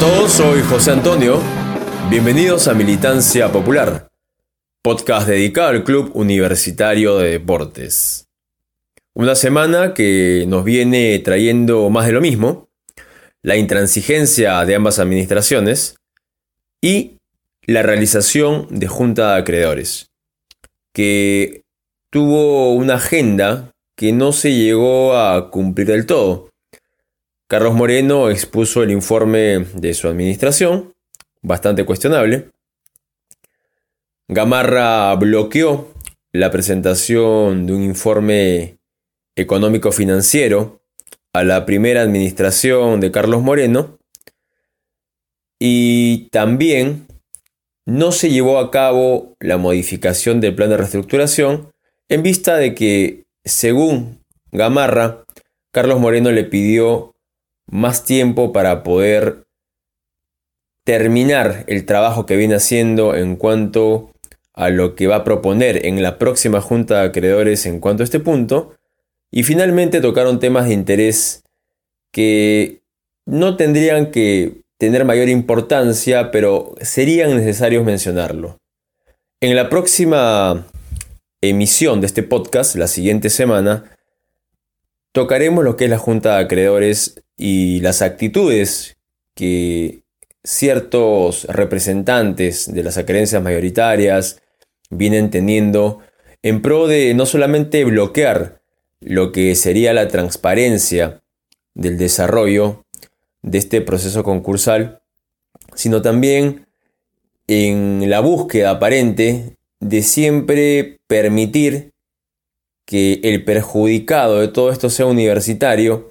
todos, soy José Antonio. Bienvenidos a Militancia Popular, podcast dedicado al Club Universitario de Deportes. Una semana que nos viene trayendo más de lo mismo, la intransigencia de ambas administraciones y la realización de junta de acreedores, que tuvo una agenda que no se llegó a cumplir del todo Carlos Moreno expuso el informe de su administración, bastante cuestionable. Gamarra bloqueó la presentación de un informe económico financiero a la primera administración de Carlos Moreno y también no se llevó a cabo la modificación del plan de reestructuración en vista de que, según Gamarra, Carlos Moreno le pidió más tiempo para poder terminar el trabajo que viene haciendo en cuanto a lo que va a proponer en la próxima junta de acreedores en cuanto a este punto. Y finalmente tocaron temas de interés que no tendrían que tener mayor importancia, pero serían necesarios mencionarlo. En la próxima emisión de este podcast, la siguiente semana, tocaremos lo que es la Junta de Acreedores y las actitudes que ciertos representantes de las acreencias mayoritarias vienen teniendo en pro de no solamente bloquear lo que sería la transparencia del desarrollo de este proceso concursal, sino también en la búsqueda aparente de siempre permitir que el perjudicado de todo esto sea universitario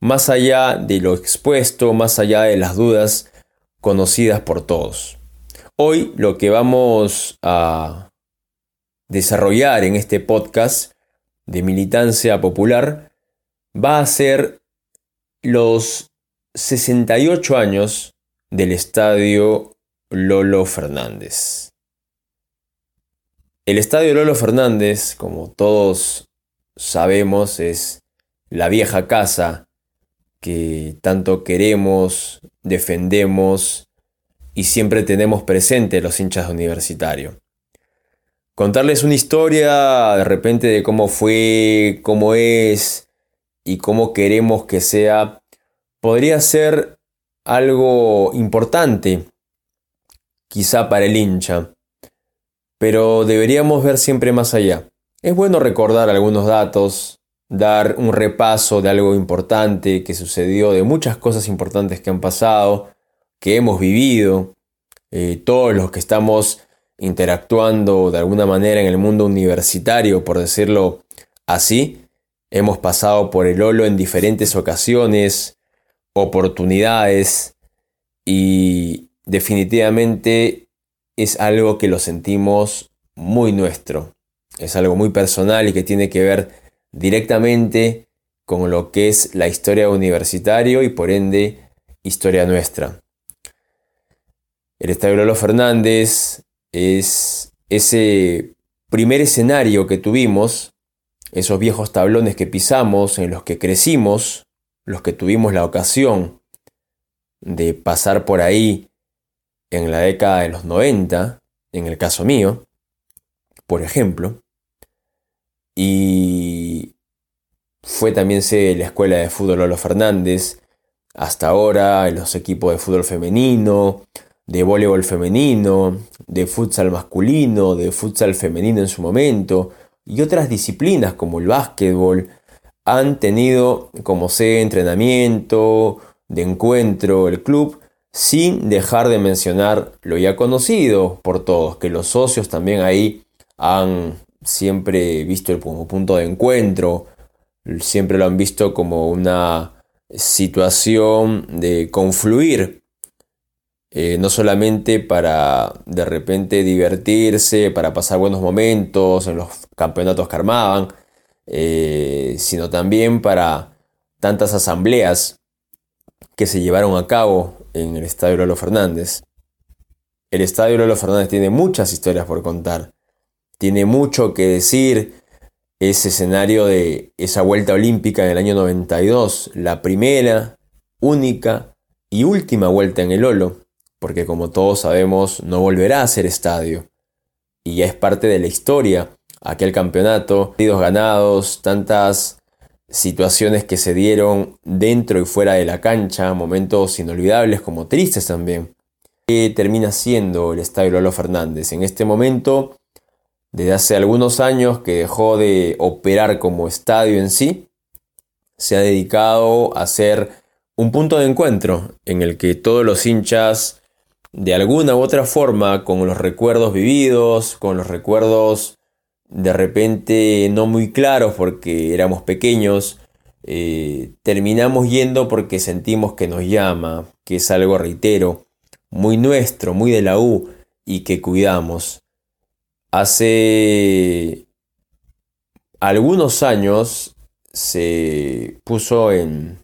más allá de lo expuesto, más allá de las dudas conocidas por todos. Hoy lo que vamos a desarrollar en este podcast de militancia popular va a ser los 68 años del estadio Lolo Fernández. El estadio Lolo Fernández, como todos sabemos, es la vieja casa que tanto queremos, defendemos y siempre tenemos presente los hinchas de universitario. Contarles una historia de repente de cómo fue, cómo es y cómo queremos que sea, podría ser algo importante, quizá para el hincha, pero deberíamos ver siempre más allá. Es bueno recordar algunos datos, dar un repaso de algo importante que sucedió, de muchas cosas importantes que han pasado, que hemos vivido, eh, todos los que estamos interactuando de alguna manera en el mundo universitario, por decirlo así, hemos pasado por el Olo en diferentes ocasiones, oportunidades y definitivamente es algo que lo sentimos muy nuestro, es algo muy personal y que tiene que ver directamente con lo que es la historia universitario y por ende historia nuestra. El Estadio Lolo Fernández es ese primer escenario que tuvimos, esos viejos tablones que pisamos, en los que crecimos, los que tuvimos la ocasión de pasar por ahí en la década de los 90, en el caso mío, por ejemplo, y fue también sede de la Escuela de Fútbol Lolo Fernández, hasta ahora en los equipos de fútbol femenino, de voleibol femenino, de futsal masculino, de futsal femenino en su momento, y otras disciplinas como el básquetbol, han tenido como sede de entrenamiento, de encuentro, el club, sin dejar de mencionar lo ya conocido por todos, que los socios también ahí han siempre visto como punto de encuentro, siempre lo han visto como una situación de confluir, eh, no solamente para de repente divertirse, para pasar buenos momentos en los campeonatos que armaban, eh, sino también para tantas asambleas que se llevaron a cabo en el Estadio Lolo Fernández. El Estadio Lolo Fernández tiene muchas historias por contar tiene mucho que decir ese escenario de esa vuelta olímpica en el año 92, la primera, única y última vuelta en el Lolo, porque como todos sabemos no volverá a ser estadio. Y ya es parte de la historia, aquel campeonato, partidos ganados, tantas situaciones que se dieron dentro y fuera de la cancha, momentos inolvidables como tristes también. ¿Qué termina siendo el Estadio Lolo Fernández? En este momento, desde hace algunos años que dejó de operar como estadio en sí, se ha dedicado a ser un punto de encuentro en el que todos los hinchas, de alguna u otra forma, con los recuerdos vividos, con los recuerdos de repente no muy claros porque éramos pequeños, eh, terminamos yendo porque sentimos que nos llama, que es algo, reitero, muy nuestro, muy de la U y que cuidamos. Hace algunos años se puso en,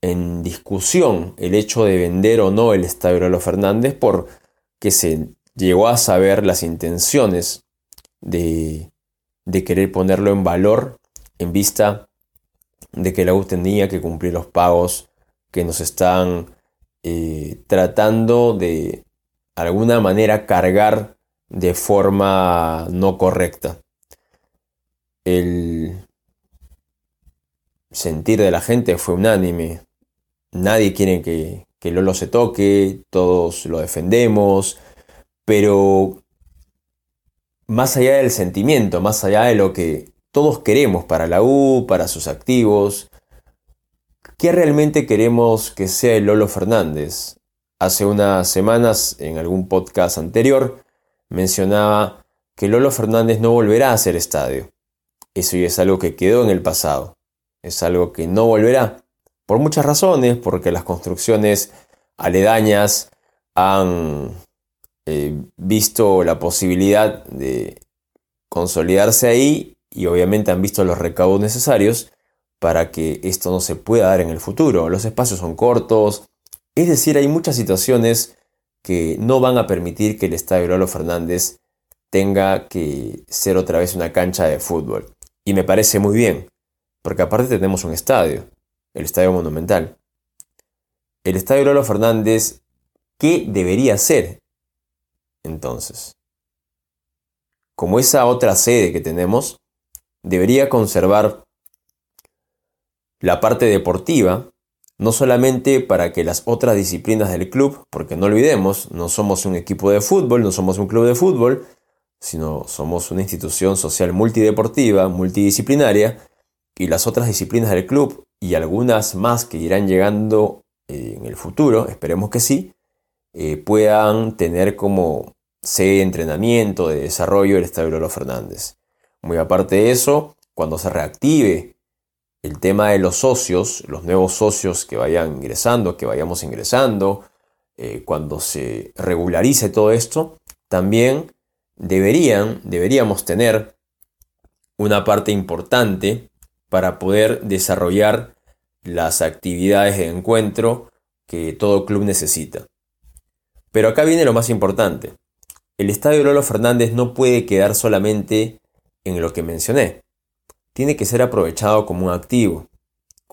en discusión el hecho de vender o no el Estadio Lolo Fernández porque se llegó a saber las intenciones de, de querer ponerlo en valor en vista de que la U tenía que cumplir los pagos que nos están eh, tratando de alguna manera cargar de forma no correcta. El sentir de la gente fue unánime. Nadie quiere que, que Lolo se toque, todos lo defendemos, pero más allá del sentimiento, más allá de lo que todos queremos para la U, para sus activos, ¿qué realmente queremos que sea el Lolo Fernández? Hace unas semanas, en algún podcast anterior, mencionaba que Lolo Fernández no volverá a ser estadio. Eso ya es algo que quedó en el pasado. Es algo que no volverá. Por muchas razones, porque las construcciones aledañas han eh, visto la posibilidad de consolidarse ahí y obviamente han visto los recaudos necesarios para que esto no se pueda dar en el futuro. Los espacios son cortos, es decir, hay muchas situaciones que no van a permitir que el Estadio Lolo Fernández tenga que ser otra vez una cancha de fútbol. Y me parece muy bien, porque aparte tenemos un estadio, el Estadio Monumental. El Estadio Lolo Fernández, ¿qué debería ser? entonces. Como esa otra sede que tenemos, debería conservar la parte deportiva, no solamente para que las otras disciplinas del club, porque no olvidemos, no somos un equipo de fútbol, no somos un club de fútbol, sino somos una institución social multideportiva, multidisciplinaria, y las otras disciplinas del club y algunas más que irán llegando eh, en el futuro, esperemos que sí, eh, puedan tener como sede de entrenamiento, de desarrollo el Estadio Fernández. Muy aparte de eso, cuando se reactive el tema de los socios, los nuevos socios que vayan ingresando, que vayamos ingresando, eh, cuando se regularice todo esto, también deberían, deberíamos tener una parte importante para poder desarrollar las actividades de encuentro que todo club necesita. Pero acá viene lo más importante. El estadio Lolo Fernández no puede quedar solamente en lo que mencioné. Tiene que ser aprovechado como un activo,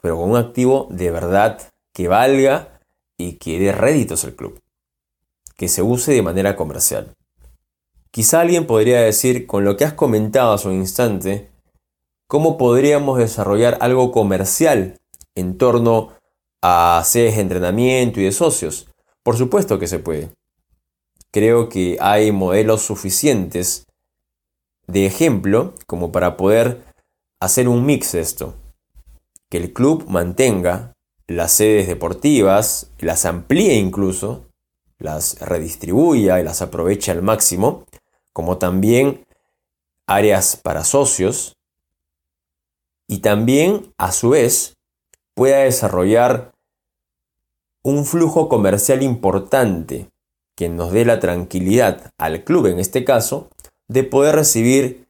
pero como un activo de verdad que valga y que dé réditos al club, que se use de manera comercial. Quizá alguien podría decir, con lo que has comentado hace un instante, ¿cómo podríamos desarrollar algo comercial en torno a sedes de entrenamiento y de socios? Por supuesto que se puede creo que hay modelos suficientes de ejemplo como para poder hacer un mix esto. Que el club mantenga las sedes deportivas, las amplíe incluso, las redistribuya y las aproveche al máximo, como también áreas para socios y también a su vez pueda desarrollar un flujo comercial importante que nos dé la tranquilidad al club en este caso de poder recibir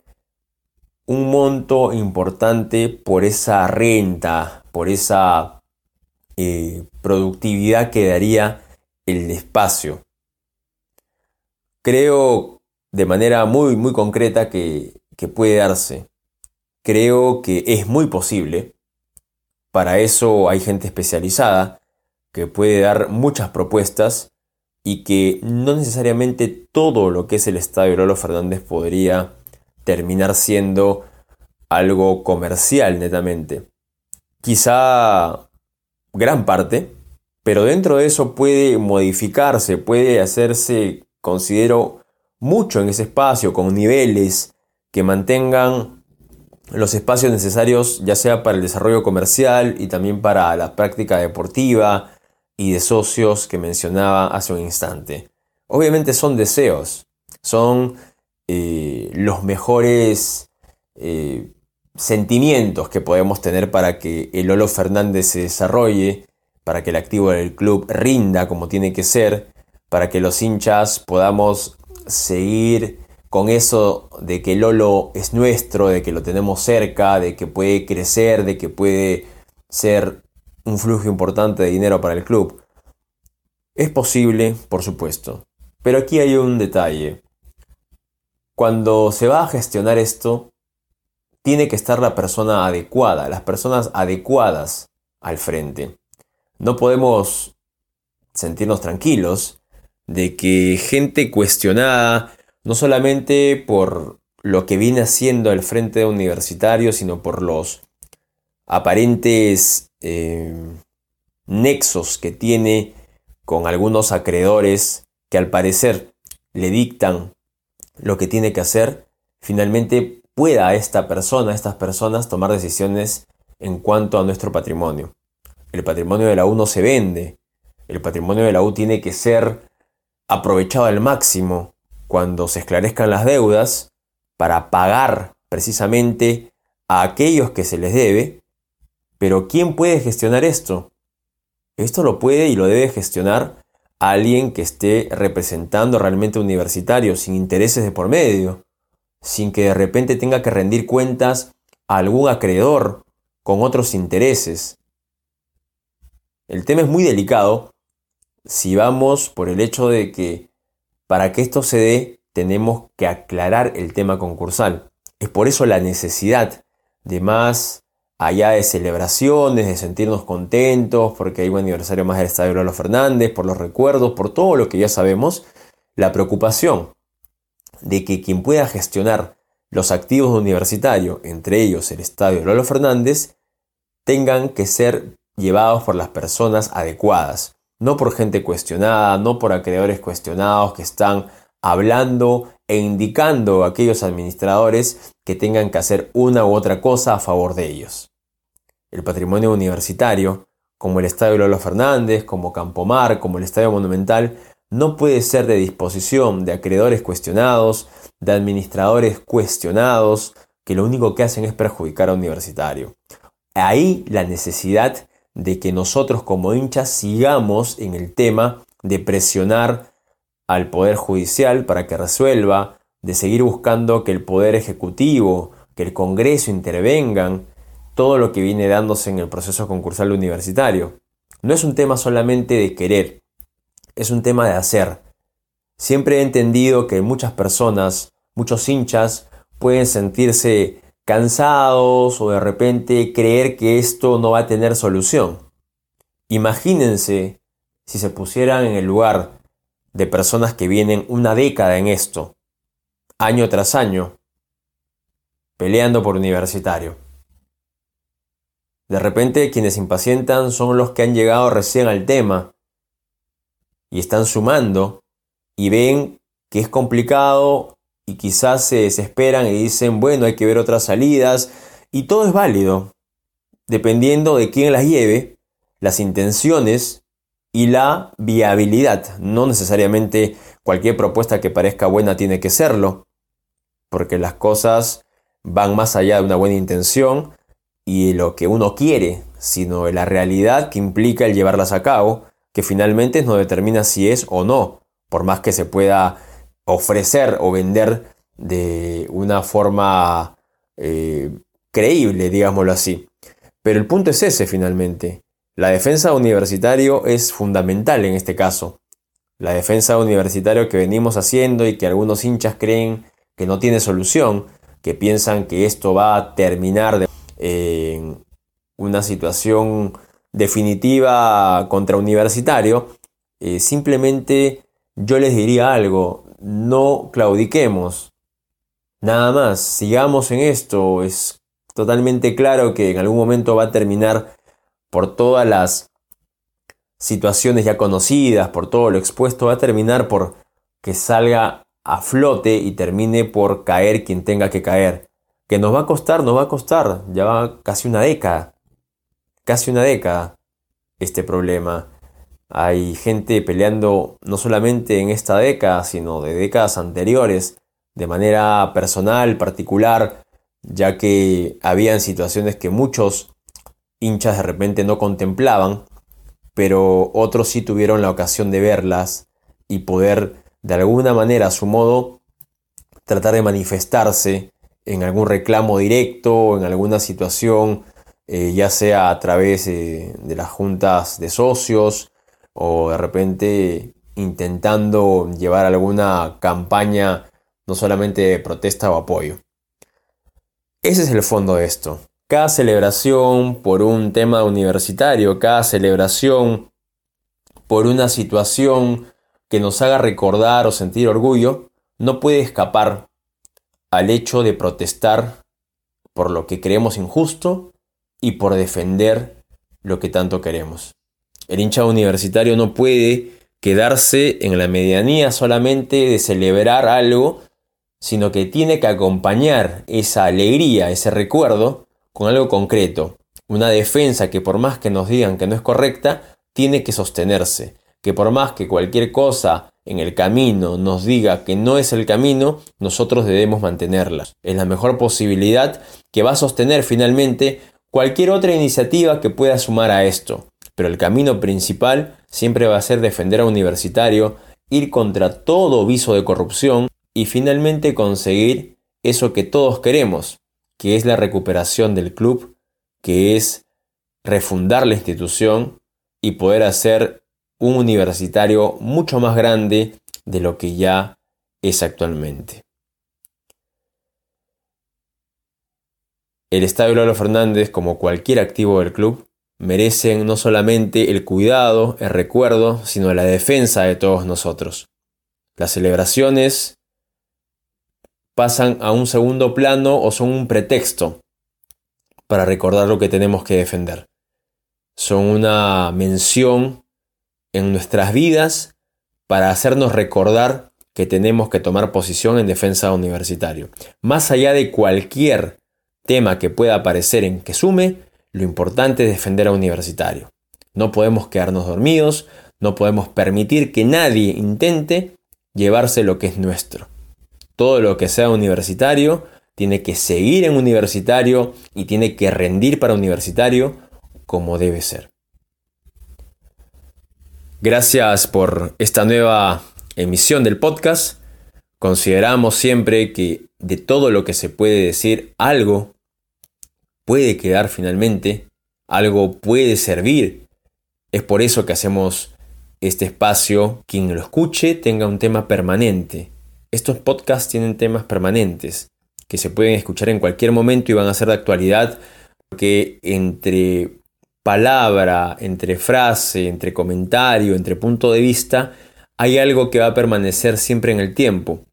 un monto importante por esa renta, por esa eh, productividad que daría el espacio. Creo de manera muy, muy concreta que, que puede darse. Creo que es muy posible. Para eso hay gente especializada que puede dar muchas propuestas y que no necesariamente todo lo que es el estadio Lolo Fernández podría terminar siendo algo comercial netamente. Quizá gran parte, pero dentro de eso puede modificarse, puede hacerse, considero, mucho en ese espacio, con niveles que mantengan los espacios necesarios, ya sea para el desarrollo comercial y también para la práctica deportiva y de socios que mencionaba hace un instante. Obviamente son deseos, son eh, los mejores eh, sentimientos que podemos tener para que el Lolo Fernández se desarrolle, para que el activo del club rinda como tiene que ser, para que los hinchas podamos seguir con eso de que Lolo es nuestro, de que lo tenemos cerca, de que puede crecer, de que puede ser un flujo importante de dinero para el club. Es posible, por supuesto, pero aquí hay un detalle. Cuando se va a gestionar esto, tiene que estar la persona adecuada, las personas adecuadas al frente. No podemos sentirnos tranquilos de que gente cuestionada, no solamente por lo que viene haciendo el frente universitario, sino por los aparentes eh, nexos que tiene con algunos acreedores que al parecer le dictan lo que tiene que hacer, finalmente pueda esta persona, estas personas tomar decisiones en cuanto a nuestro patrimonio. El patrimonio de la U no se vende. El patrimonio de la U tiene que ser aprovechado al máximo cuando se esclarezcan las deudas para pagar precisamente a aquellos que se les debe. Pero ¿quién puede gestionar esto? Esto lo puede y lo debe gestionar alguien que esté representando realmente universitario, sin intereses de por medio sin que de repente tenga que rendir cuentas a algún acreedor con otros intereses. El tema es muy delicado si vamos por el hecho de que para que esto se dé tenemos que aclarar el tema concursal. Es por eso la necesidad de más allá de celebraciones, de sentirnos contentos, porque hay un aniversario más del Estadio Lolo Fernández, por los recuerdos, por todo lo que ya sabemos, la preocupación de que quien pueda gestionar los activos de universitario, entre ellos el estadio Lolo Fernández, tengan que ser llevados por las personas adecuadas, no por gente cuestionada, no por acreedores cuestionados que están hablando e indicando a aquellos administradores que tengan que hacer una u otra cosa a favor de ellos. El patrimonio universitario, como el Estadio Lolo Fernández, como Campomar, como el Estadio Monumental, no puede ser de disposición de acreedores cuestionados, de administradores cuestionados, que lo único que hacen es perjudicar a universitario. Ahí la necesidad de que nosotros como hinchas sigamos en el tema de presionar al Poder Judicial para que resuelva, de seguir buscando que el Poder Ejecutivo, que el Congreso intervengan, todo lo que viene dándose en el proceso concursal universitario. No es un tema solamente de querer, es un tema de hacer. Siempre he entendido que muchas personas, muchos hinchas, pueden sentirse cansados o de repente creer que esto no va a tener solución. Imagínense si se pusieran en el lugar de personas que vienen una década en esto, año tras año, peleando por universitario. De repente quienes impacientan son los que han llegado recién al tema y están sumando y ven que es complicado y quizás se desesperan y dicen, bueno, hay que ver otras salidas y todo es válido, dependiendo de quién las lleve, las intenciones y la viabilidad. No necesariamente cualquier propuesta que parezca buena tiene que serlo, porque las cosas van más allá de una buena intención y lo que uno quiere, sino de la realidad que implica el llevarlas a cabo que finalmente no determina si es o no, por más que se pueda ofrecer o vender de una forma eh, creíble, digámoslo así. Pero el punto es ese finalmente. La defensa universitario es fundamental en este caso. La defensa universitario que venimos haciendo y que algunos hinchas creen que no tiene solución, que piensan que esto va a terminar en una situación definitiva contra Universitario, eh, simplemente yo les diría algo, no claudiquemos, nada más, sigamos en esto, es totalmente claro que en algún momento va a terminar por todas las situaciones ya conocidas, por todo lo expuesto, va a terminar por que salga a flote y termine por caer quien tenga que caer. Que nos va a costar, nos va a costar, ya va casi una década, casi una década este problema. Hay gente peleando no solamente en esta década, sino de décadas anteriores, de manera personal, particular, ya que habían situaciones que muchos hinchas de repente no contemplaban, pero otros sí tuvieron la ocasión de verlas y poder de alguna manera a su modo tratar de manifestarse en algún reclamo directo o en alguna situación, eh, ya sea a través de las juntas de socios o de repente intentando llevar alguna campaña no solamente de protesta o apoyo. Ese es el fondo de esto. Cada celebración por un tema universitario, cada celebración por una situación que nos haga recordar o sentir orgullo, no puede escapar al hecho de protestar por lo que creemos injusto y por defender lo que tanto queremos. El hincha universitario no puede quedarse en la medianía solamente de celebrar algo sino que tiene que acompañar esa alegría, ese recuerdo, con algo concreto. Una defensa que por más que nos digan que no es correcta, tiene que sostenerse. Que por más que cualquier cosa en el camino nos diga que no es el camino, nosotros debemos mantenerla. Es la mejor posibilidad que va a sostener finalmente cualquier otra iniciativa que pueda sumar a esto. Pero el camino principal siempre va a ser defender a universitario, ir contra todo viso de corrupción y finalmente conseguir eso que todos queremos, que es la recuperación del club, que es refundar la institución y poder hacer un universitario mucho más grande de lo que ya es actualmente. El Estadio Lolo Fernández, como cualquier activo del club, merecen no solamente el cuidado, el recuerdo, sino la defensa de todos nosotros. Las celebraciones pasan a un segundo plano o son un pretexto para recordar lo que tenemos que defender. Son una mención en nuestras vidas para hacernos recordar que tenemos que tomar posición en defensa universitario. Más allá de cualquier tema que pueda aparecer en que sume, lo importante es defender a universitario. No podemos quedarnos dormidos, no podemos permitir que nadie intente llevarse lo que es nuestro. Todo lo que sea universitario tiene que seguir en universitario y tiene que rendir para universitario como debe ser. Gracias por esta nueva emisión del podcast. Consideramos siempre que de todo lo que se puede decir, algo puede quedar finalmente, algo puede servir. Es por eso que hacemos este espacio, quien lo escuche tenga un tema permanente, estos podcasts tienen temas permanentes que se pueden escuchar en cualquier momento y van a ser de actualidad porque entre palabra, entre frase, entre comentario, entre punto de vista, hay algo que va a permanecer siempre en el tiempo,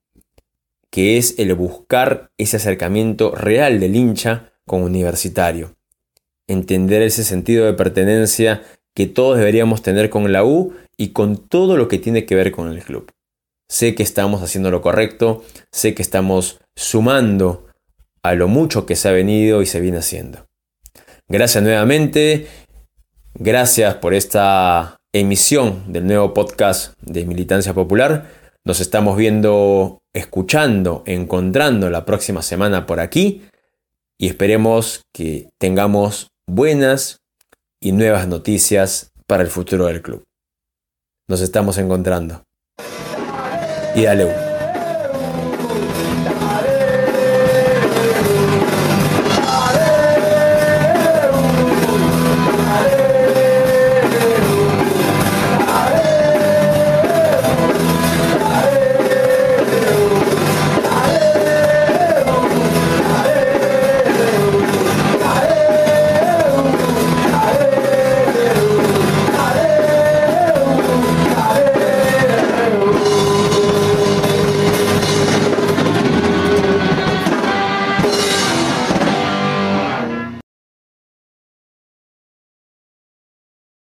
que es el buscar ese acercamiento real del hincha con universitario. Entender ese sentido de pertenencia que todos deberíamos tener con la U y con todo lo que tiene que ver con el club sé que estamos haciendo lo correcto, sé que estamos sumando a lo mucho que se ha venido y se viene haciendo. Gracias nuevamente, gracias por esta emisión del nuevo podcast de Militancia Popular. Nos estamos viendo, escuchando, encontrando la próxima semana por aquí y esperemos que tengamos buenas y nuevas noticias para el futuro del club. Nos estamos encontrando y dale